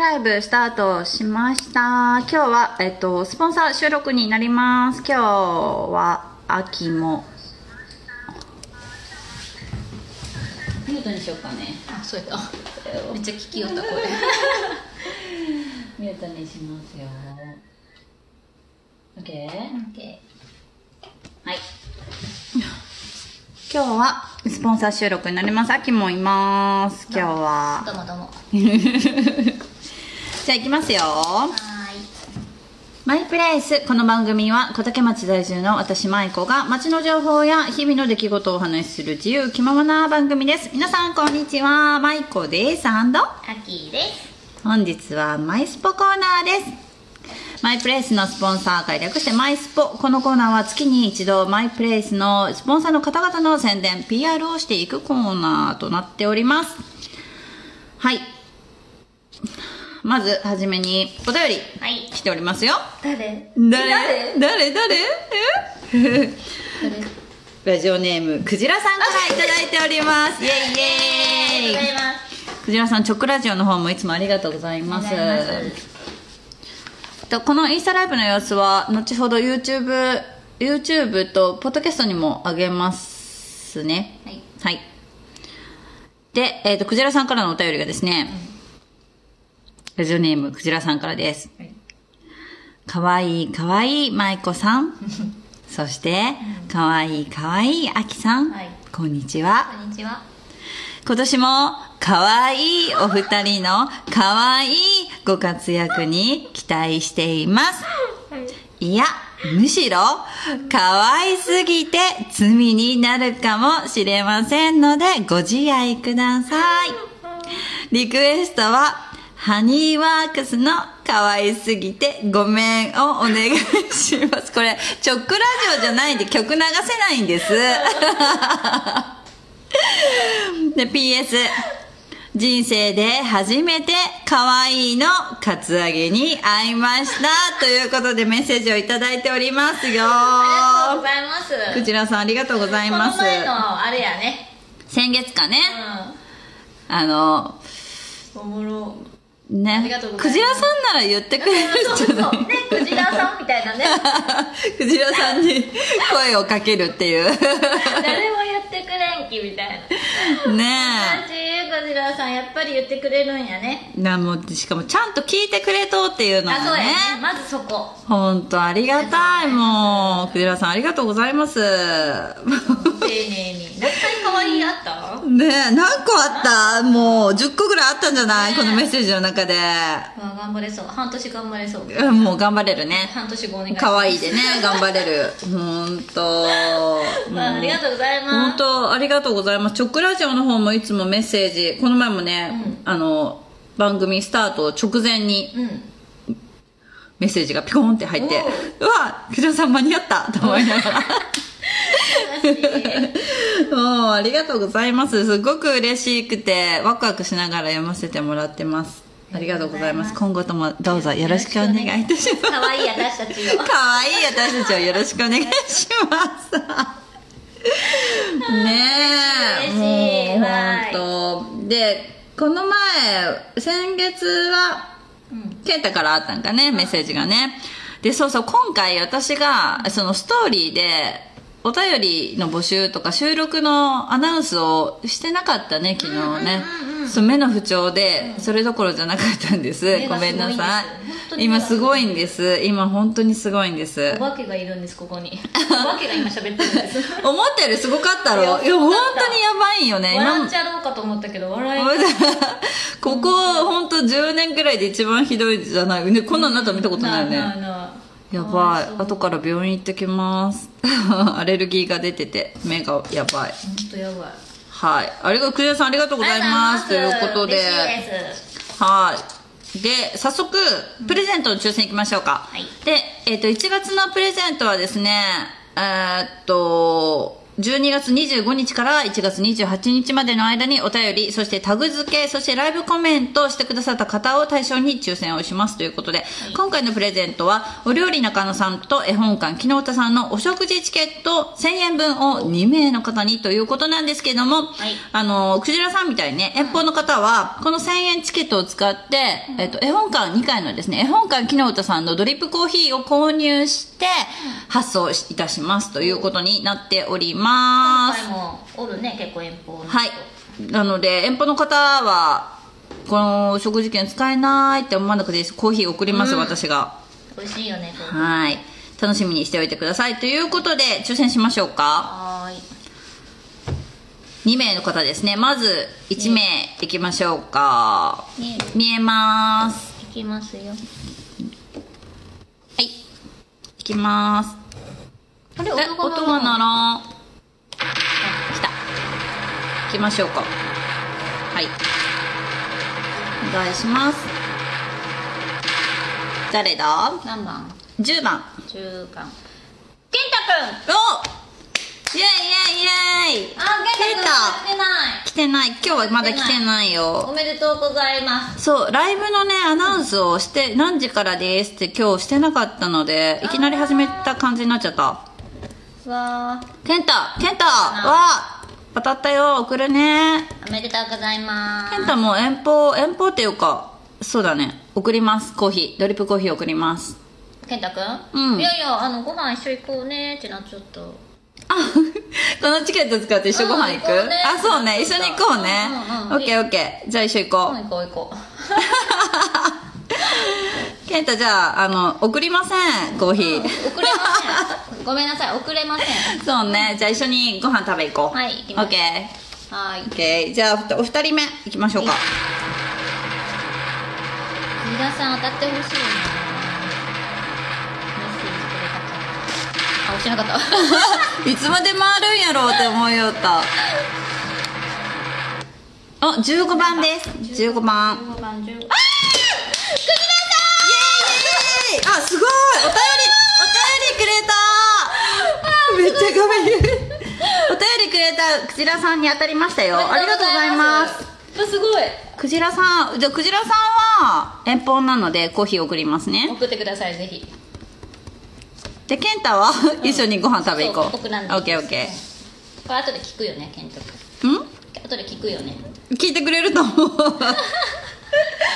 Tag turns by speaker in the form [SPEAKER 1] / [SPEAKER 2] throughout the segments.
[SPEAKER 1] ライブスタートしました。今日は、えっと、スポンサー収録になります。今日は、秋も。ミュートにしようかね。
[SPEAKER 2] あそうやっためっちゃ聞きよった声
[SPEAKER 1] ミュートにしますよ。OK? はい。今日はスポンサー収録になります。秋もいます。今日は。
[SPEAKER 2] どうもどうもは
[SPEAKER 1] じゃあ行きますよ。マイプレイス。この番組は小竹町在住の私舞子が街の情報や日々の出来事をお話しする自由気ままな番組です。皆さんこんにちは。舞子です。アンド
[SPEAKER 2] アッキーです
[SPEAKER 1] 本日はマイスポコーナーです。マイプレイスのスポンサー会略してマイスポ。このコーナーは月に一度マイプレイスのスポンサーの方々の宣伝、PR をしていくコーナーとなっております。はい。まず、はじめにお便り
[SPEAKER 2] はい。
[SPEAKER 1] 来ておりますよ。
[SPEAKER 2] 誰？
[SPEAKER 1] 誰？誰？誰？え
[SPEAKER 2] 誰？
[SPEAKER 1] ラジオネーム、クジラさんからいただいております。イェイイ
[SPEAKER 2] ありがとうござ
[SPEAKER 1] ェイ。
[SPEAKER 2] います
[SPEAKER 1] クジラさん、チョクラジオの方もいつもありがとうございます。このインスタライブの様子は、後ほど YouTube、YouTube とポッドキャストにも上げますね。
[SPEAKER 2] はい。
[SPEAKER 1] はい。で、えっ、と、クジラさんからのお便りがですね、ラジオネーム、クジラさんからです。
[SPEAKER 2] はい
[SPEAKER 1] かわいいかわいい舞子さん。そして、かわいいかわいいあきさん。
[SPEAKER 2] はい
[SPEAKER 1] こんにちは。
[SPEAKER 2] こんにちは
[SPEAKER 1] 今年も、かわいいお二人のかわいいご活躍に期待しています。いや、むしろ、かわいすぎて罪になるかもしれませんので、ご自愛ください。リクエストは、ハニーワークスの可愛すぎてごめんをお願いします。これ、チョックラジオじゃないんで曲流せないんです。で、PS。人生で初めて可愛いのカツアゲに会いました。ということでメッセージをいただいておりますよ。
[SPEAKER 2] ありがとうございます
[SPEAKER 1] クジラさんありがとうございます
[SPEAKER 2] こ。の前のあれやね
[SPEAKER 1] 先月かね、
[SPEAKER 2] う
[SPEAKER 1] あの、
[SPEAKER 2] んおもろ
[SPEAKER 1] ね。
[SPEAKER 2] ありがとうございます。
[SPEAKER 1] クジラさんなら言ってくれる
[SPEAKER 2] そうそうねクジラさんみたいなね。
[SPEAKER 1] クジラさんに声をかけるっていう。
[SPEAKER 2] 誰も言ってくれんきみたいな。
[SPEAKER 1] ね
[SPEAKER 2] 私クジラさんやっぱり言ってくれるんやね。
[SPEAKER 1] え。なもうしかもちゃんと聞いてくれとっていうのもね。
[SPEAKER 2] あそうやね。まずそこ。
[SPEAKER 1] 本当ありがたい。もうクジラさんありがとうございます。
[SPEAKER 2] 丁寧に。何回可あった？
[SPEAKER 1] ねえ何個あった？もう10個ぐらいあったんじゃない、このメッセージの中で。
[SPEAKER 2] あ頑張れそう。半年頑張れそう。
[SPEAKER 1] うんもう頑張れるね。
[SPEAKER 2] 半年後お願いします。
[SPEAKER 1] 可愛いでね頑張れる。本当。
[SPEAKER 2] あありがとうござい
[SPEAKER 1] 本
[SPEAKER 2] ます。
[SPEAKER 1] 当ありがとうございます。チョックラジオの方もいつもメッセージ。この前もね、あの番組スタート直前に
[SPEAKER 2] うん
[SPEAKER 1] メッセージがピコンって入ってうわクジラさん間に合った と思いながら。もうありがとうございます。すごく嬉しくてワクワクしながら読ませてもらってます。ありがとうございます。今後ともどうぞよろしくお願いいたします。
[SPEAKER 2] 可愛い私たちを。
[SPEAKER 1] 可愛い私たちをよろしくお願いします。ねえ、
[SPEAKER 2] 嬉しい。
[SPEAKER 1] もう
[SPEAKER 2] はい
[SPEAKER 1] 本当。で、この前、先月は、
[SPEAKER 2] うん
[SPEAKER 1] ケンタからあったんかね、メッセージがね。で、そうそう、今回私が、そのストーリーで、お便りの募集とか収録のアナウンスをしてなかったね、昨日ね。そう目の不調で、それどころじゃなかったんです。ごめんなさい今
[SPEAKER 2] が
[SPEAKER 1] すごいんです。今本当にすごいんです
[SPEAKER 2] お。化けがいるんですここにお化けが今喋ってるんです
[SPEAKER 1] 思ったよりすごかったろい
[SPEAKER 2] いや
[SPEAKER 1] や、本当にやばいんよね。今
[SPEAKER 2] 笑っちゃろうかと思ったけど笑い
[SPEAKER 1] ここ、本当10年くらいで一番ひどいじゃない。ね、こんなんなったら見たことないよね。
[SPEAKER 2] なな
[SPEAKER 1] やばい。後から病院行ってきます。アレルギーが出てて、目がやばい。
[SPEAKER 2] 本当やばい
[SPEAKER 1] はい。ありがとう、クリアさんありがとうございます。ということで。
[SPEAKER 2] 嬉しいです
[SPEAKER 1] はい。で、早速、プレゼントの抽選いきましょうか。
[SPEAKER 2] はい
[SPEAKER 1] で、えっ、と、1月のプレゼントはですね、えーっと、12月25日から1月28日までの間にお便り、そしてタグ付け、そしてライブコメントをしてくださった方を対象に抽選をしますということで、今回のプレゼントは、お料理中野さんと絵本館木の歌さんのお食事チケット1000円分を2名の方にということなんですけども、
[SPEAKER 2] はい。
[SPEAKER 1] あの、クジラさんみたいにね、遠方の方は、この1000円チケットを使って、えっと、絵本館2回のですね、絵本館木の歌さんのドリップコーヒーを購入して、発送いたしますということになっており
[SPEAKER 2] 今
[SPEAKER 1] ます。
[SPEAKER 2] 回もおるね結構遠方
[SPEAKER 1] はい。なので、遠方の方は、この食事券使えないって思わなくていいです。コーヒー送ります、
[SPEAKER 2] うん
[SPEAKER 1] 私が。
[SPEAKER 2] 美味しいよね
[SPEAKER 1] はい。楽しみにしておいてください。ということで、抽選しましょうか。
[SPEAKER 2] はーい
[SPEAKER 1] 2名の方ですね。まず、1名いきましょうか。
[SPEAKER 2] ね
[SPEAKER 1] 見えます。
[SPEAKER 2] いきますよ
[SPEAKER 1] はい。いきます。
[SPEAKER 2] あれ
[SPEAKER 1] え、
[SPEAKER 2] 音が
[SPEAKER 1] 音が鳴らきましょうか。はい。お願いします。誰だ？
[SPEAKER 2] 何番
[SPEAKER 1] ?10 番。
[SPEAKER 2] 中間健太くん
[SPEAKER 1] おイェイイェイイェイ
[SPEAKER 2] あ健太くん来てない
[SPEAKER 1] 来てない。今日はまだ来てないよ。
[SPEAKER 2] おめでとうございます
[SPEAKER 1] そう、ライブのね、アナウンスをして、何時からですって今日してなかったので、いきなり始めた感じになっちゃった。
[SPEAKER 2] わ
[SPEAKER 1] ケンタケンタわ当たったよ送るね。
[SPEAKER 2] ーおめでとうございます。
[SPEAKER 1] ケンタも遠方遠方っていうかそうだね。送ります。コーヒー。ドリップコーヒー送ります。
[SPEAKER 2] 健太くん
[SPEAKER 1] うん。
[SPEAKER 2] いやいやあのご飯一緒行こうね。ってなっちゃった
[SPEAKER 1] あ このチケット使って一緒ご飯行く、
[SPEAKER 2] うん行
[SPEAKER 1] あそうね。一緒に行こうね、
[SPEAKER 2] うんうんうん。
[SPEAKER 1] オッケーオッケー。じゃあ一緒行こう、
[SPEAKER 2] うん行こう行こ
[SPEAKER 1] ケ ンタじゃああの送りませんコーヒー、
[SPEAKER 2] う遅れません。ごめんなさい遅れません。
[SPEAKER 1] そうねじゃあ一緒にご飯食べ行こう。
[SPEAKER 2] はい行きます。
[SPEAKER 1] オッケー
[SPEAKER 2] はーい。
[SPEAKER 1] オッケーじゃあお二人目行きましょうか。
[SPEAKER 2] 皆さん当たってほしいな。メッセージくれたから。あ押しなかった。
[SPEAKER 1] いつまで回るんやろうって思いよった。あ15番です。15番。
[SPEAKER 2] 15番10
[SPEAKER 1] イあすごい。お便りお便りくれた。めっちゃごめんお便りくれたクジラさんに当たりましたよ。ありがとうございます。
[SPEAKER 2] すすごい。
[SPEAKER 1] クジラさんじゃあクジラさんは遠方なのでコーヒー送りますね。
[SPEAKER 2] 送ってくださいぜひ。
[SPEAKER 1] でケンタは一緒にご飯食べ行こう。オッケーオッケ
[SPEAKER 2] これ後で聞くよねケント
[SPEAKER 1] ーん？
[SPEAKER 2] 後で聞くよね。
[SPEAKER 1] 聞いてくれると思う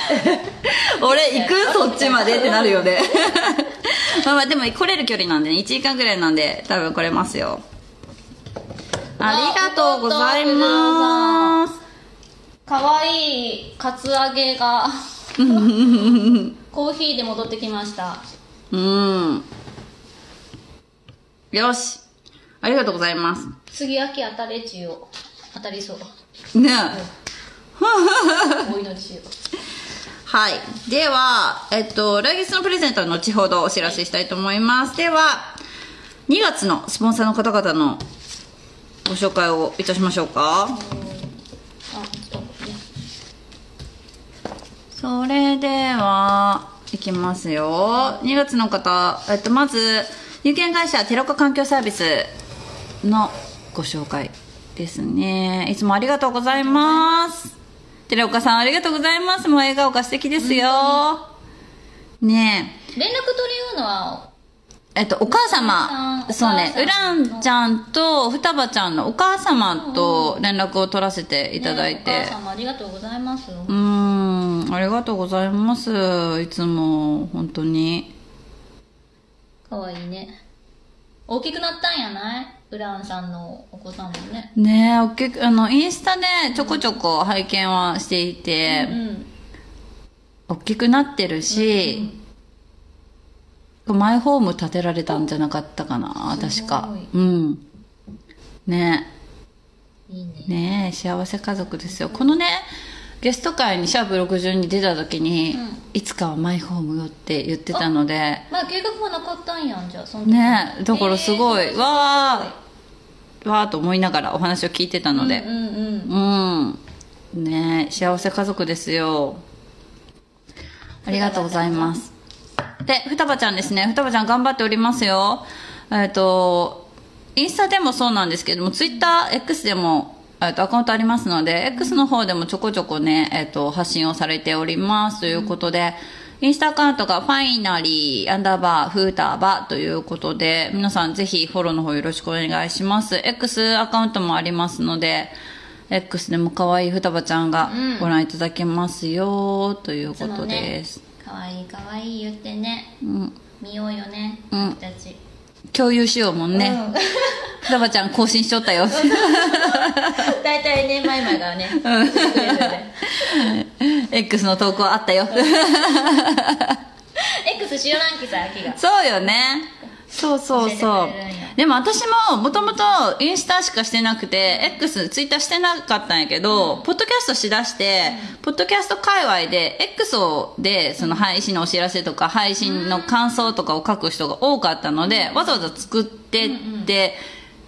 [SPEAKER 1] 俺行くそっちまでってなるよね。まあまあでも来れる距離なんでね。1時間ぐらいなんで多分来れますよ。ありがとうございます。
[SPEAKER 2] かわい。いカツ揚げが。コーヒーで戻ってきました。
[SPEAKER 1] うん。よし。ありがとうございます。
[SPEAKER 2] 次秋当たれちよ当たりそう。
[SPEAKER 1] ね
[SPEAKER 2] お祈りしよ
[SPEAKER 1] はい。では、えっと、来月のプレゼントは後ほどお知らせしたいと思います。では、2月のスポンサーの方々のご紹介をいたしましょうか。それでは、いきますよ。2月の方、えっと、まず、有限会社テロコ環境サービスのご紹介ですね。いつもありがとうございます。寺岡さんありがとうございます。もう笑顔が素敵ですよ。ねえ。
[SPEAKER 2] 連絡取り合うのは
[SPEAKER 1] えっと、お母様そうね
[SPEAKER 2] お母、さん
[SPEAKER 1] ウランちゃんと双葉ちゃんのお母様と連絡を取らせていただい
[SPEAKER 2] ねお
[SPEAKER 1] て
[SPEAKER 2] 母。さんもありがとうございます
[SPEAKER 1] うーん、ありがとうございます。いつも、本当に。
[SPEAKER 2] かわいいね大きくなったんやない？ウランさんのお子さんもね。
[SPEAKER 1] ねえ、おっきく、あの、インスタでちょこちょこ拝見はしていて、
[SPEAKER 2] うん
[SPEAKER 1] 大きくなってるし、マイホーム建てられたんじゃなかったかな、確か。うん。ね。
[SPEAKER 2] いいね。
[SPEAKER 1] ねえ幸せ家族ですよ。このねゲスト会にシャープ60に出た時に、
[SPEAKER 2] うん。
[SPEAKER 1] いつかはマイホームよって言ってたので。
[SPEAKER 2] まあ計画がなかったんやんじゃあその時。
[SPEAKER 1] ねえだからすごい、
[SPEAKER 2] えー
[SPEAKER 1] わーわーと思いながらお話を聞いてたので。
[SPEAKER 2] うんうんうん。
[SPEAKER 1] うん、ねえ幸せ家族ですよ。ありがとうございます。で双葉ちゃんですね。双葉ちゃん頑張っておりますよ。えっ、とインスタでもそうなんですけども、ツイッター、X でも、えっと、アカウントありますので、X の方でもちょこちょこね、えっと、発信をされておりますということで、インスタアカウントがファイナリー、アンダーバー、フーターバーということで、皆さんぜひフォローの方よろしくお願いします。X アカウントもありますので、X でも可愛い双葉ちゃんが
[SPEAKER 2] うん
[SPEAKER 1] ご覧いただけますよ、ということです。
[SPEAKER 2] かわいいかわいい言ってね
[SPEAKER 1] うん。
[SPEAKER 2] 見ようよね、
[SPEAKER 1] うん
[SPEAKER 2] 私たち
[SPEAKER 1] 共有しようもんね。
[SPEAKER 2] うん
[SPEAKER 1] 双葉ちゃん更新しとったよ。
[SPEAKER 2] 大体ね前々がねしてくれるんで
[SPEAKER 1] X の投稿あったよ。
[SPEAKER 2] X しよらんきさ秋が
[SPEAKER 1] そうよね。そうそうそう。でも私ももともとインスタしかしてなくて、X、ツイッターしてなかったんやけど、ポッドキャストしだして、ポッドキャスト界隈で、X をで、その配信のお知らせとか、配信の感想とかを書く人が多かったので、わざわざ作ってって、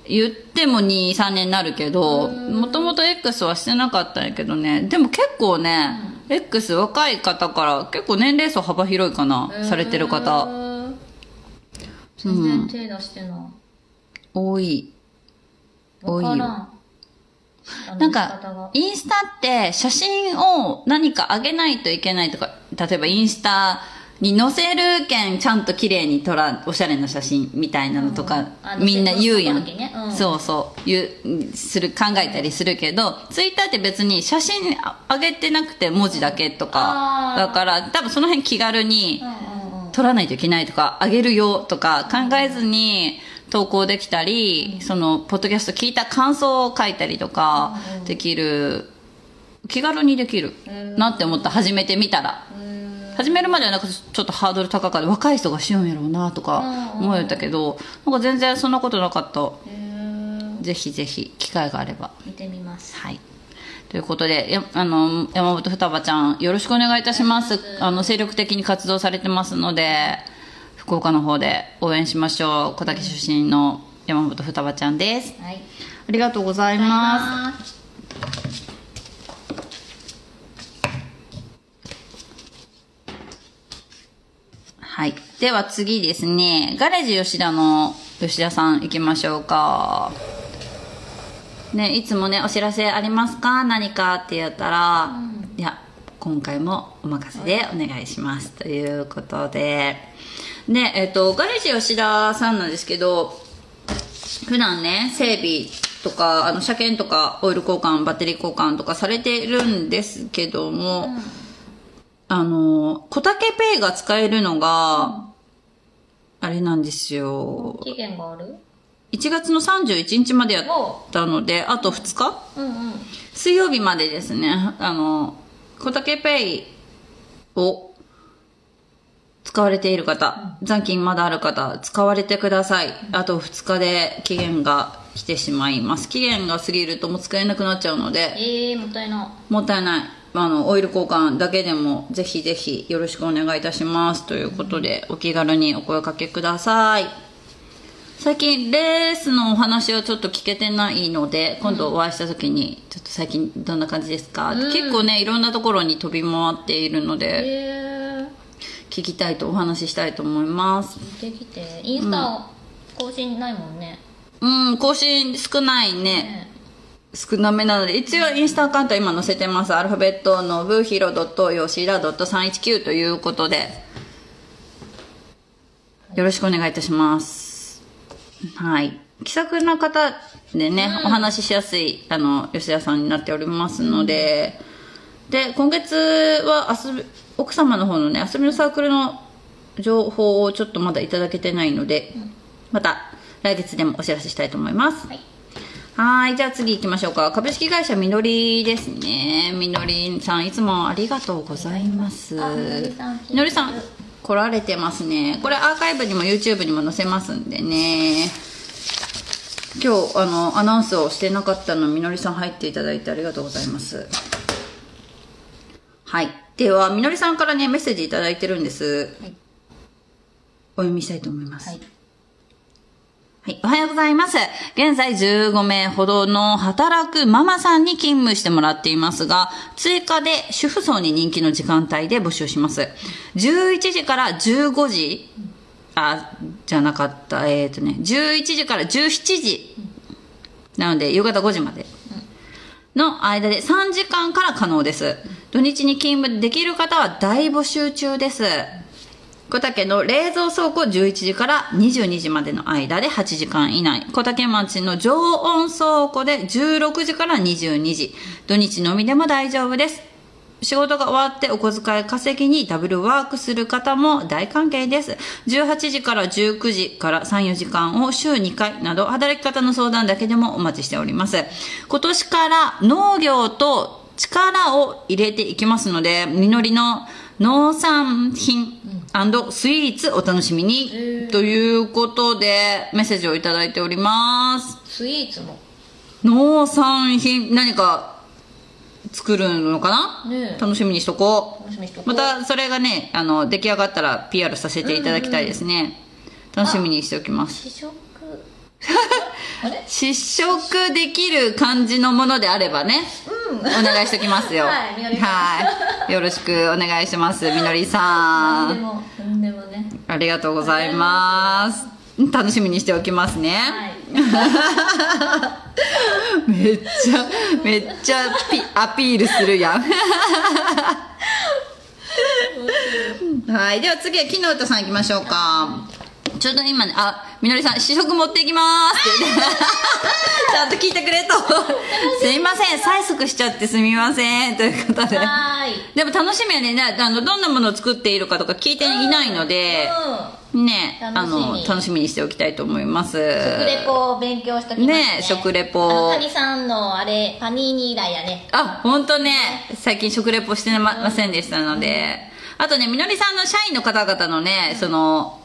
[SPEAKER 1] 言っても2、3年になるけど、もともと X はしてなかったんやけどね、でも結構ね、X 若い方から結構年齢層幅広いかな、されてる方。
[SPEAKER 2] うん全然手出してない。
[SPEAKER 1] 多い。多いよ。なんか、インスタって写真を何か上げないといけないとか、例えばインスタに載せるけんちゃんと綺麗に撮ら、おしゃれな写真みたいなのとか、
[SPEAKER 2] あ
[SPEAKER 1] みんな言うやん。そうそう、言う、する、考えたりするけど、ツイッターって別に写真上げてなくて文字だけとか、だから多分その辺気軽に、
[SPEAKER 2] うんうんうん
[SPEAKER 1] 撮らないといけないとか、あげるよとか考えずに投稿できたり、その、ポッドキャスト聞いた感想を書いたりとか、できる、気軽にできるなって思った、始めてみたら。始めるまではなんかちょっとハードル高かった。若い人がしようんやろうなとか思えたけど、なんか全然そんなことなかった。ぜひぜひ、機会があれば。
[SPEAKER 2] 見てみます
[SPEAKER 1] はい。ということで、やあの、山本双葉ちゃん、よろしくお願いいたします。あの、精力的に活動されてますので、福岡の方で応援しましょう。小竹出身の山本双葉ちゃんです。
[SPEAKER 2] はい
[SPEAKER 1] ありがとうございます。
[SPEAKER 2] す
[SPEAKER 1] はい。では次ですね、ガレージ吉田の吉田さん行きましょうか。ね、いつもね、お知らせありますか？何かって言ったら、いや、今回もお任せでお願いします。ということで、で、えっ、と、ガレージ吉田さんなんですけど、普段ね、整備とか、あの、車検とか、オイル交換、バッテリー交換とかされてるんですけども、あの、小竹ペイが使えるのが、あれなんですよ。
[SPEAKER 2] 期限がある？
[SPEAKER 1] 1月の31日までやったので、あと2日？
[SPEAKER 2] うんうん
[SPEAKER 1] 水曜日までですね、あの、小竹ペイを使われている方、残金まだある方、使われてください。あと2日で期限が来てしまいます。期限が過ぎるともう使えなくなっちゃうので、
[SPEAKER 2] ええもったいな
[SPEAKER 1] もったいない。あの、オイル交換だけでも、ぜひぜひよろしくお願いいたします。ということで、お気軽にお声かけください。最近、レースのお話はちょっと聞けてないので、今度お会いした時に、ちょっと最近どんな感じですか、
[SPEAKER 2] うん。
[SPEAKER 1] 結構ね、いろんなところに飛び回っているの
[SPEAKER 2] え
[SPEAKER 1] で、
[SPEAKER 2] え
[SPEAKER 1] 聞きたいとお話ししたいと思います。
[SPEAKER 2] 見てきて。インスタ更新ないもんね。
[SPEAKER 1] うん、更新少ないね。
[SPEAKER 2] ね。
[SPEAKER 1] 少なめなので、一応インスタアカウントは今載せてます。アルファベットのブーヒロ .yoshida.319 ということで、よろしくお願いいたします。はい。気さくな方でね、お話ししやすい、あの、吉田さんになっておりますので、で、今月は遊び、奥様の方のね、遊びのサークルの情報をちょっとまだいただけてないので、また来月でもお知らせしたいと思います。
[SPEAKER 2] はい
[SPEAKER 1] はい、じゃあ次行きましょうか。株式会社みのりですね。みのりさん、いつもありがとうございます。みのりさん、来られてますね。これアーカイブにも YouTube にも載せますんでね。今日、あの、アナウンスをしてなかったの、みのりさん入っていただいてありがとうございます。はい。では、みのりさんからね、メッセージいただいてるんです。
[SPEAKER 2] はい
[SPEAKER 1] お読みしたいと思います。
[SPEAKER 2] はい
[SPEAKER 1] はい。おはようございます。現在15名ほどの働くママさんに勤務してもらっていますが、追加で主婦層に人気の時間帯で募集します。11時から15時、あ、じゃなかったえっ、とね11時から17時なので夕方5時までの間で3時間から可能です土日に勤務できる方は大募集中です小竹の冷蔵倉庫11時から22時までの間で8時間以内小竹町の常温倉庫で16時から22時土日のみでも大丈夫です仕事が終わってお小遣い稼ぎにダブルワークする方も大歓迎です。18時から19時から3、4時間を週2回など働き方の相談だけでもお待ちしております。今年から農業と力を入れていきますので、実りの農産品スイーツお楽しみに、ということでメッセージをいただいております。
[SPEAKER 2] スイーツも。
[SPEAKER 1] 農産品、何か作るのかな、
[SPEAKER 2] ねえ。
[SPEAKER 1] 楽しみにしとこう。
[SPEAKER 2] 楽しみにしとこう。
[SPEAKER 1] またそれがねあの出来上がったら PR させていただきたいですね、楽しみにしておきます。
[SPEAKER 2] 試食。あれ？
[SPEAKER 1] 試食できる感じのものであればね、お願いしておきますよ。
[SPEAKER 2] はいみのりさん。
[SPEAKER 1] はい。よろしくお願いします みのりさん。
[SPEAKER 2] 何でも何でもね。
[SPEAKER 1] ありがとうございます。楽しみにしておきますね、
[SPEAKER 2] はい。
[SPEAKER 1] めっちゃめっちゃピアピールするやん。はいでは次は木の歌さん行きましょうかちょうど今ねあみのりさん試食持っていきますって。言ってちゃんと聞いてくれと。すいません催促しちゃってすみません。ということで。
[SPEAKER 2] はーい。
[SPEAKER 1] でも楽しみはね。なあのどんなものを作っているかとか聞いていないので、ねあ
[SPEAKER 2] 楽しみ。
[SPEAKER 1] の楽しみにしておきたいと思います。
[SPEAKER 2] 食レポを勉強しときますね。
[SPEAKER 1] ね食レポ。
[SPEAKER 2] 谷さんのあれパニーニ以来やね。
[SPEAKER 1] あ本当ね。最近食レポしてまませんでしたので、あとねみのりさんの社員の方々のねその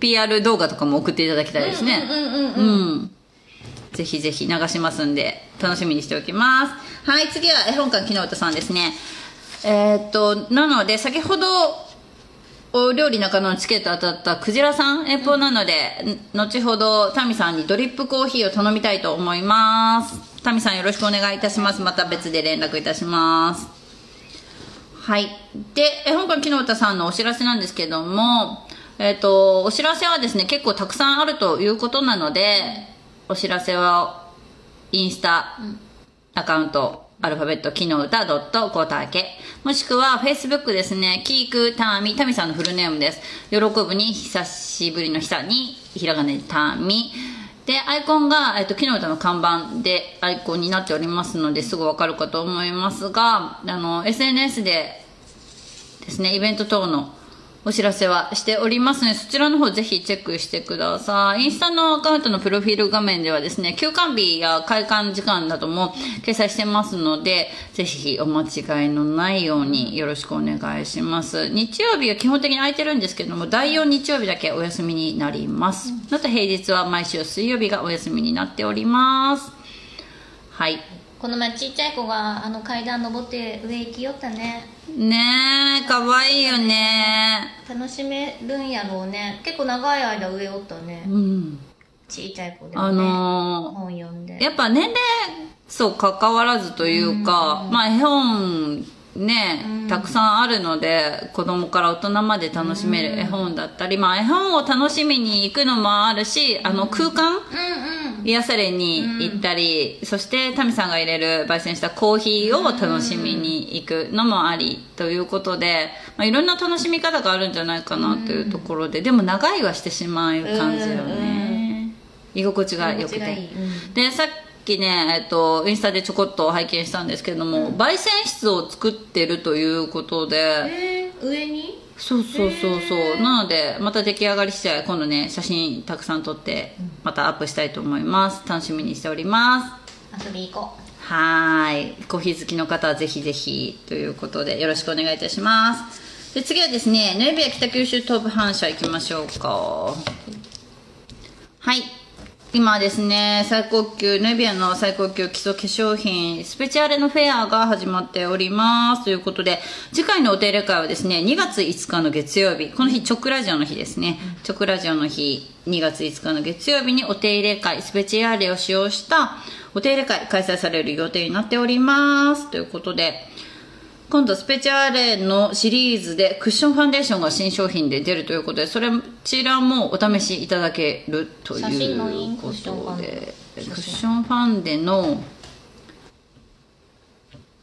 [SPEAKER 1] PR 動画とかも送っていただきたいですね。
[SPEAKER 2] うんうんうん
[SPEAKER 1] うんぜひぜひ流しますんで楽しみにしておきます。はい次は絵本館木の歌さんですね。えーっとなので先ほどお料理中野のチケット当たったクジラさんエポなので、ん後ほどタミさんにドリップコーヒーを頼みたいと思います。タミさんよろしくお願いいたします。また別で連絡いたします。はい。で絵本館木の歌さんのお知らせなんですけどもえっ、とお知らせはですね結構たくさんあるということなのでお知らせはインスタアカウント、アルファベット、木の歌ドットコタケ。もしくは、フェイスブックですね、キークターミ、タミさんのフルネームです。喜ぶに、久しぶりの久に、ひらがなでタミ。で、アイコンが、えっと、木の歌の看板でアイコンになっておりますので、すぐわかるかと思いますが、あの、SNS でですね、イベント等のお知らせはしておりますので、そちらの方ぜひチェックしてください。インスタのアカウントのプロフィール画面ではですね、休館日や開館時間なども掲載してますので、ぜひお間違いのないようによろしくお願いします。日曜日は基本的に空いてるんですけども、第4日曜日だけお休みになります。また平日は毎週水曜日がお休みになっております。はい。
[SPEAKER 2] この前ちっちゃい子があの階段登って上行きよったね。
[SPEAKER 1] ねえ、かわいいよね。
[SPEAKER 2] 楽しめるんやろうね。結構長い間上おったね。
[SPEAKER 1] うん。
[SPEAKER 2] ちっちゃい子でもね、
[SPEAKER 1] あのー
[SPEAKER 2] 本読んで。
[SPEAKER 1] やっぱ年齢そう関わらずというか、まあ絵本ね、たくさんあるので子供から大人まで楽しめる絵本だったり、まあ絵本を楽しみに行くのもあるしあの空間、
[SPEAKER 2] うんうん。
[SPEAKER 1] 癒されに行ったり、そしてタミさんが入れる焙煎したコーヒーを楽しみに行くのもありということで、まあ、いろんな楽しみ方があるんじゃないかなというところで、でも長いはしてしまう感じよね、居心地が良くて。でさっきね、えっと、インスタでちょこっと拝見したんですけれども、焙煎室を作ってるということで、
[SPEAKER 2] えー、上に？
[SPEAKER 1] そうそうそうそう。なのでまた出来上がり次第今度ね写真たくさん撮ってまたアップしたいと思います。楽しみにしております。
[SPEAKER 2] 遊び行こ
[SPEAKER 1] はーい。コーヒー好きの方はぜひぜひということでよろしくお願いいたします。で次はですねヌエビア北九州東部反射行きましょうか。はい今ですね最高級ヌビアの最高級基礎化粧品スペチャーレのフェアが始まっております。ということで次回のお手入れ会はですね2月5日の月曜日。この日チョクラジオの日ですね、チョクラジオの日2月5日の月曜日にお手入れ会スペチャーレを使用したお手入れ会開催される予定になっております。ということで今度スペチャーレのシリーズでクッションファンデーションが新商品で出るということでそれちらもお試しいただけると
[SPEAKER 2] いうクッションファ
[SPEAKER 1] とでクッションファンデの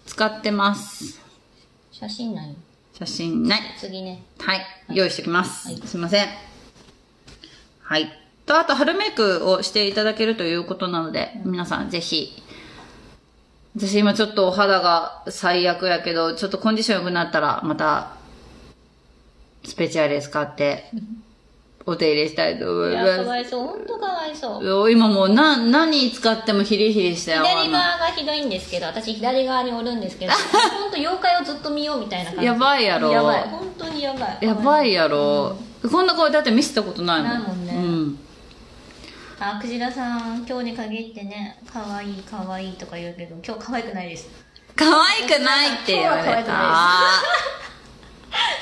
[SPEAKER 1] 使ってます。
[SPEAKER 2] 写真ない。
[SPEAKER 1] 写真ない。
[SPEAKER 2] 次ね。
[SPEAKER 1] はい、用意しておきます、
[SPEAKER 2] はい。
[SPEAKER 1] すいません。はい。とあと春メイクをしていただけるということなので、皆さんぜひ私今ちょっとお肌が最悪やけどちょっとコンディション良くなったらまたスペチャーレ使ってお手入れしたいと思い
[SPEAKER 2] いやか
[SPEAKER 1] ま
[SPEAKER 2] わいそう。本当かわいそう。
[SPEAKER 1] す今もうな何使ってもヒリヒリして
[SPEAKER 2] 左側がひどいんですけど私左側におるんですけど 本当妖怪をずっと見ようみたいな感じ。
[SPEAKER 1] やばいやろ。
[SPEAKER 2] やばい。本当にやばい。
[SPEAKER 1] やばいやろ、こんな顔だって見せたことないもん。
[SPEAKER 2] ないもんね。
[SPEAKER 1] うん
[SPEAKER 2] あクジラさん今日に限ってね可愛い可愛いとか言うけど今日可愛くないです。
[SPEAKER 1] 可愛くないって言われ
[SPEAKER 2] 今日は可愛く
[SPEAKER 1] た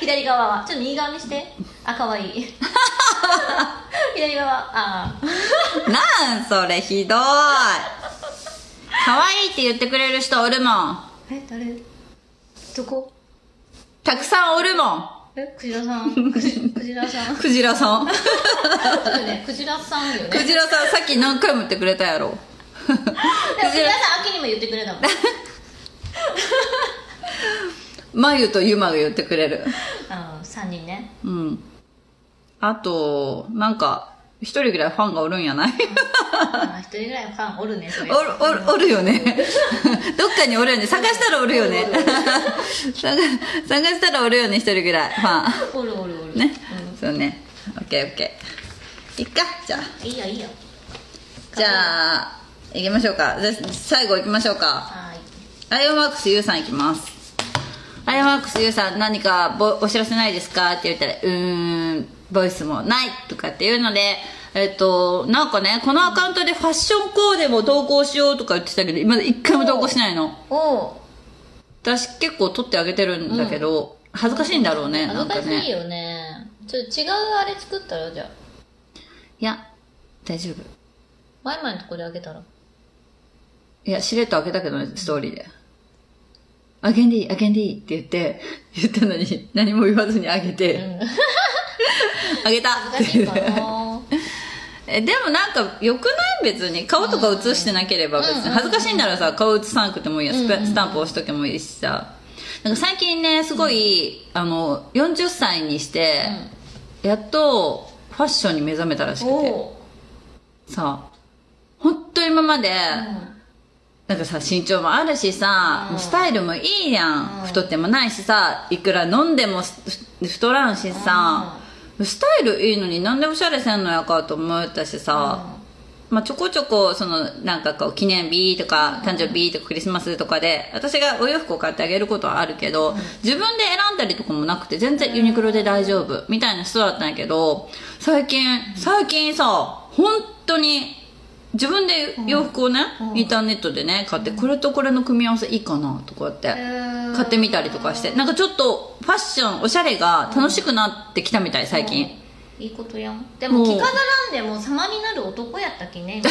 [SPEAKER 2] 左側は。ちょっと右側にして。あ可愛い。左側あ
[SPEAKER 1] なんそれひどい。可愛いって言ってくれる人おるもん。
[SPEAKER 2] え誰？どこ？
[SPEAKER 1] たくさんおるもん
[SPEAKER 2] えクジラさん。クジクジラさん。
[SPEAKER 1] クジラさん？
[SPEAKER 2] ねクジラさんよね。
[SPEAKER 1] クジラさんさっき何回も言ってくれたやろ。
[SPEAKER 2] でもクジラ。さん秋にも言ってくれたもん。
[SPEAKER 1] まゆとゆまが言ってくれる。
[SPEAKER 2] あ3人ね。
[SPEAKER 1] うん。あとなんか一人ぐらいファンがおるんやない？
[SPEAKER 2] あ一人ぐらいファンおるねそれ
[SPEAKER 1] おるおるおるよね。どっかにおるよね。探したらおるよね。探探したらおるよね一人ぐらいファ
[SPEAKER 2] おるおるおる。
[SPEAKER 1] ンね、そうね。オッケーオッケー。いっかじゃあ。
[SPEAKER 2] いいよいいよ。
[SPEAKER 1] じゃあ行きましょうか。じゃあ最後行きましょうか。
[SPEAKER 2] は
[SPEAKER 1] アイオンワークス U さん行きます。アイオンワークス U さん何かぼお知らせないですか？って言ったらうーんボイスもないとかっていうのでえっとなんかねこのアカウントでファッションコーデも投稿しようとか言ってたけどまだ一回も投稿しないの。私結構撮ってあげてるんだけど、恥ずかしいんだろうねなんかね。
[SPEAKER 2] 恥ずかしいよね。ちょっと違うあれ作ったらじゃあ。
[SPEAKER 1] いや大丈夫。
[SPEAKER 2] マイマイのとこであげたら。
[SPEAKER 1] いやしれっと開けたけどねストーリーで。あげんでいいあげんでいいって言って言ったのに何も言わずにあげて、
[SPEAKER 2] うん
[SPEAKER 1] あげた。
[SPEAKER 2] 恥ずかしいかな
[SPEAKER 1] えでもなんかよくない？別に顔とか写してなければ別に。恥ずかしいならさ顔写さなくてもいいよスペスタンプ押しとけもいいしさ。なんか最近ねすごい、あの40歳にして、やっとファッションに目覚めたらしくて。さ本当今まで、
[SPEAKER 2] うん。
[SPEAKER 1] なんかさ身長もあるしさ、
[SPEAKER 2] うん。
[SPEAKER 1] スタイルもいいやん、
[SPEAKER 2] うん。
[SPEAKER 1] 太ってもないしさいくら飲んでもす太らんしさ、スタイルいいのになんでおしゃれせんのやかと思ったしさ、まあ、ちょこちょこそのなんかこう記念日とか誕生日とかクリスマスとかで私がお洋服を買ってあげることはあるけど、自分で選んだりとかもなくて全然ユニクロで大丈夫みたいな人だったんやけど最近最近さ本当に自分で洋服をね、インターネットでね買ってこれとこれの組み合わせいいかなとかって
[SPEAKER 2] ー。
[SPEAKER 1] 買ってみたりとかしてなんかちょっとファッションおしゃれが楽しくなってきたみたい最近、
[SPEAKER 2] いいことやん。でも着飾らんでも様になる男やったきね。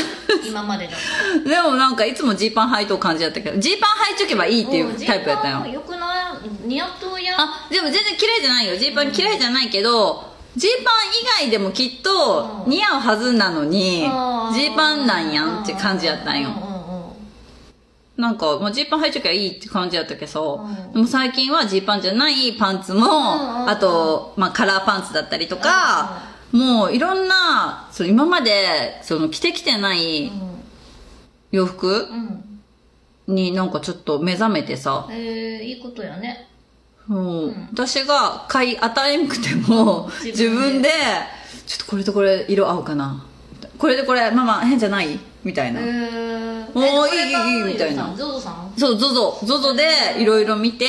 [SPEAKER 2] 今までだと
[SPEAKER 1] でもなんかいつもジーパン履いとう感じだったけどジーパン履いとけばいいっていうタイプやったよ。
[SPEAKER 2] ジーパンよくない。似合っとうやん。
[SPEAKER 1] あでも全然嫌いじゃないよ。ジーパン嫌いじゃないけどジーパン以外でもきっと
[SPEAKER 2] うん。
[SPEAKER 1] 似合うはずなのにジ
[SPEAKER 2] あ
[SPEAKER 1] ーパンなんやんって感じやったんよ。なんか、まあ、ジーパン履いときゃいいって感じやったけどさ、
[SPEAKER 2] うん。
[SPEAKER 1] でも最近はジーパンじゃないパンツも、
[SPEAKER 2] んうん
[SPEAKER 1] あと、まあ、カラーパンツだったりとか、もういろんなそう今までその着てきてない洋服
[SPEAKER 2] うん。
[SPEAKER 1] になんかちょっと目覚めてさ、
[SPEAKER 2] えー、いいことやね
[SPEAKER 1] もう、私が買い与えんくても、自
[SPEAKER 2] 自分
[SPEAKER 1] 分で、ちょっとこれとこれ色合うかな。これでこれ、ママ変じゃない？みたいな。
[SPEAKER 2] えー、
[SPEAKER 1] おー
[SPEAKER 2] えこれ
[SPEAKER 1] いいいいいいみたいな。
[SPEAKER 2] ゾゾさん？
[SPEAKER 1] そう、ゾゾ、ゾゾでいろいろ見て、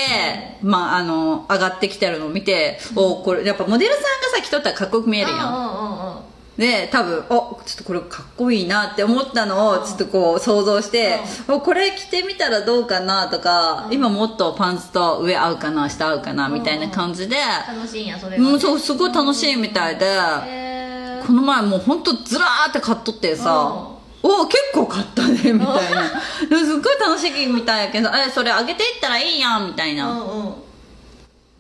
[SPEAKER 1] まあ、あの、上がってきてるのを見て、おこれ、やっぱモデルさんがさ、着とったらかっこよく見えるやん。
[SPEAKER 2] うんうんうんうん
[SPEAKER 1] で、多分、おちょっとこれかっこいいなって思ったのを、ちょっとこう想像して、おこれ着てみたらどうかなとか、今もっとパンツと上合うかな、下合うかな、みたいな感じで、
[SPEAKER 2] 楽しいんやそれが、
[SPEAKER 1] もうそう、すごい楽しいみたいで、
[SPEAKER 2] えー、
[SPEAKER 1] この前もうほんとずらーって買っとってさ、お結構買ったねみたいな。ですっごい楽しいみたいやけどえそれあげていったらいいやんみたいな、
[SPEAKER 2] うんうん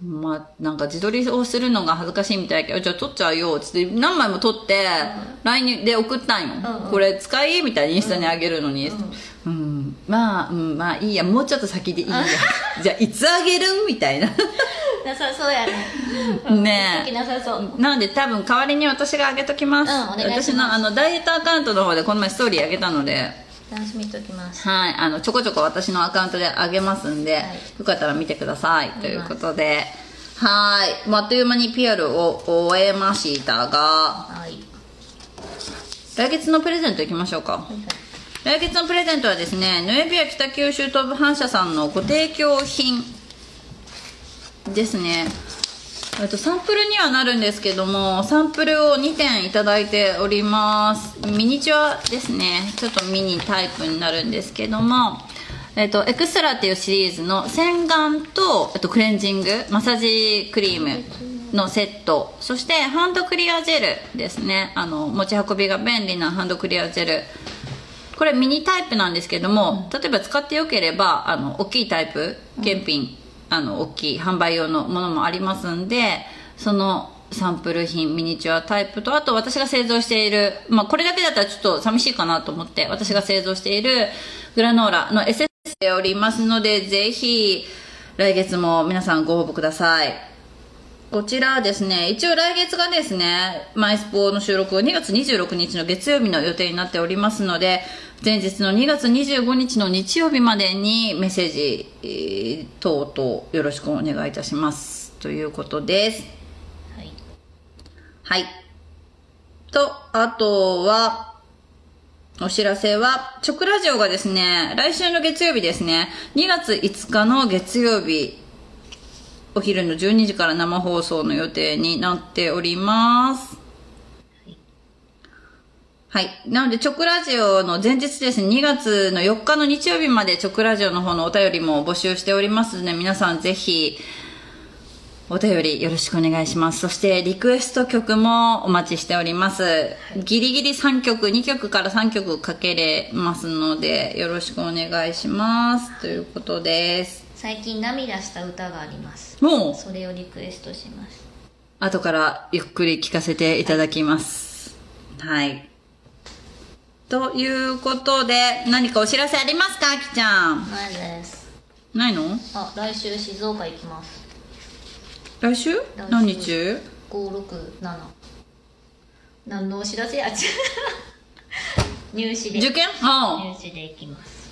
[SPEAKER 1] まあなんか自撮りをするのが恥ずかしいみたいやけどじゃあ撮っちゃうよつって何枚も撮って LINE で送ったんよ、
[SPEAKER 2] うんうん。
[SPEAKER 1] これ使い？みたいにインスタにあげるのに。うん、まあ、うん、まあいいやもうちょっと先でいいや。じゃあいつあげる？みたいな。
[SPEAKER 2] なさそうやね。
[SPEAKER 1] ねえ。
[SPEAKER 2] なさそう。
[SPEAKER 1] なので多分代わりに私があげときます,、
[SPEAKER 2] うんます。
[SPEAKER 1] 私のあのダイエットアカウントの方でこの前ストーリーあげたので
[SPEAKER 2] 楽しみにしておきます。
[SPEAKER 1] はい、あのちょこちょこ私のアカウントであげますんで、
[SPEAKER 2] はい。
[SPEAKER 1] よかったら見てください。ということで。はい、まああっという間に PR を終えましたが
[SPEAKER 2] はい。
[SPEAKER 1] 来月のプレゼントいきましょうか。来月のプレゼントはですねヌエビア北九州東部反射さんのご提供品ですねとサンプルにはなるんですけどもサンプルを2点いただいております。ミニチュアですね。ちょっとミニタイプになるんですけどもえっと、エクストラっていうシリーズの洗顔と、えっと、クレンジングマッサージクリームのセット。そしてハンドクリアジェルですね。あの持ち運びが便利なハンドクリアジェル。これミニタイプなんですけども、例えば使ってよければあの大きいタイプ検品、あの大きい販売用のものもありますんでそのサンプル品ミニチュアタイプとあと私が製造している、まあ、これだけだったらちょっと寂しいかなと思って私が製造しているグラノーラの SS でおりますのでぜひ来月も皆さんご応募ください。こちらですね、一応来月がですね、マイスポーの収録が2月26日の月曜日の予定になっておりますので、前日の2月25日の日曜日までにメッセージ、えー等々よろしくお願いいたします。ということです。
[SPEAKER 2] はい
[SPEAKER 1] はい。と、あとは、お知らせは、チョクラジオがですね、来週の月曜日ですね、2月5日の月曜日、お昼の12時から生放送の予定になっております。はい。なので、チョクラジオの前日ですね、2月の4日の日曜日までチョクラジオの方のお便りも募集しておりますので、皆さんぜひ、お便りよろしくお願いします。そして、リクエスト曲もお待ちしております。ギリギリ3曲、2曲から3曲かけれますので、よろしくお願いします。ということです。
[SPEAKER 2] 最近涙した歌があります
[SPEAKER 1] もう、
[SPEAKER 2] それをリクエストします
[SPEAKER 1] 後からゆっくり聞かせていただきます。はい。ということで、何かお知らせありますかあきちゃん？
[SPEAKER 2] ないです。
[SPEAKER 1] ないの？
[SPEAKER 2] あ来週静岡行きます。
[SPEAKER 1] 来週？
[SPEAKER 2] 週。
[SPEAKER 1] 何日
[SPEAKER 2] ？567何のお知らせ？やち 入試で。
[SPEAKER 1] 受験？
[SPEAKER 2] 入試で行きます。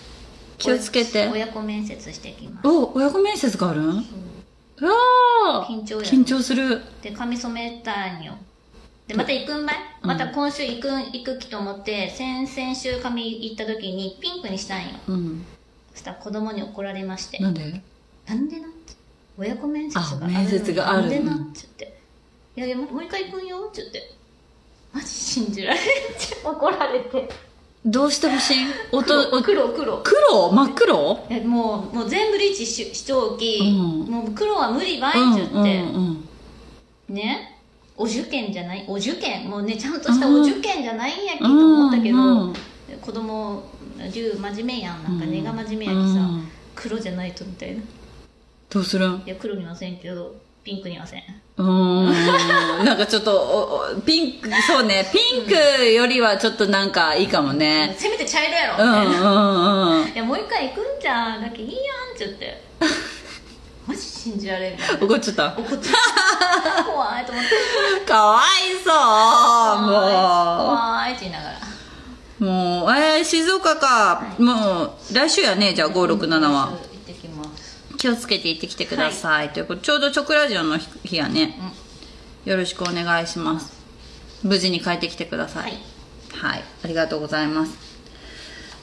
[SPEAKER 1] 気をつけて。
[SPEAKER 2] 親子面接してきます。
[SPEAKER 1] お、親子面接があるん？う。わー。
[SPEAKER 2] 緊張やろ
[SPEAKER 1] 緊張する。
[SPEAKER 2] で髪染めたんよでまた行くんばい。また今週行くん行く気と思って先々週髪行った時にピンクにしたんよ。
[SPEAKER 1] うん。
[SPEAKER 2] そしたら子供に怒られまして。
[SPEAKER 1] なんで？
[SPEAKER 2] なんでなって親子面接が。ある
[SPEAKER 1] 面接がある。
[SPEAKER 2] なんでなって言って。いやいやもう一回行くんよって言って。マジ信じられんって怒られて。
[SPEAKER 1] どうしてほしい？おと、お
[SPEAKER 2] 黒黒。
[SPEAKER 1] 黒？真っ黒？
[SPEAKER 2] えもうもう全部リーチししとき、
[SPEAKER 1] うん。
[SPEAKER 2] もう黒は無理ば
[SPEAKER 1] うん
[SPEAKER 2] いって。言って、
[SPEAKER 1] うん。
[SPEAKER 2] ね？お受験じゃない？お受験？もうねちゃんとしたお受験じゃないんやきと思ったけど、
[SPEAKER 1] うんうん
[SPEAKER 2] 子供龍真面目やん。なんか根が真面目やきさ、
[SPEAKER 1] うん。
[SPEAKER 2] 黒じゃないとみたいな。
[SPEAKER 1] どうする？ん
[SPEAKER 2] いや黒にはせんけどピンクにはせん。
[SPEAKER 1] うーん。なんかちょっとおおピンクそうね。ピンクよりはちょっとなんかいいかもね。
[SPEAKER 2] せめて茶色やろ。み
[SPEAKER 1] うん
[SPEAKER 2] たいな、
[SPEAKER 1] うんうん。
[SPEAKER 2] いやもう一回行くんじゃんだけいいやんって言ってマジ信じられん
[SPEAKER 1] 怒っちゃった。
[SPEAKER 2] 怒って怖いと思って。
[SPEAKER 1] かわいそう
[SPEAKER 2] 怖いって言いながら。
[SPEAKER 1] もうもうえー、静岡か、もう来週やねじゃあ567は。
[SPEAKER 2] 行ってきます。
[SPEAKER 1] 気をつけて行ってきてください、ということでちょうどチョクラジオの日やね、よろしくお願いします。無事に帰ってきてください。
[SPEAKER 2] はい。
[SPEAKER 1] はい、ありがとうございます。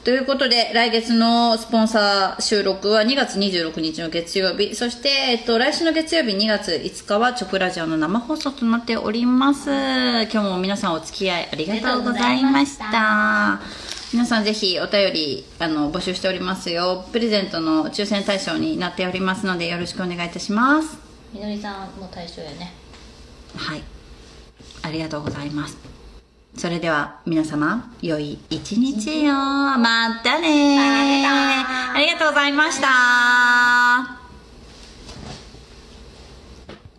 [SPEAKER 1] ということで、来月のスポンサー収録は2月26日の月曜日、そして、えっと、来週の月曜日2月5日はチョクラジオの生放送となっております。今日も皆さんお付き合いありがとうございました。皆さんぜひお便りあの募集しておりますよ。プレゼントの抽選対象になっておりますのでよろしくお願いいたします。
[SPEAKER 2] みのりさんも対象やね
[SPEAKER 1] はい。ありがとうございます。それでは皆様、良い一日を。またねありがとうございました。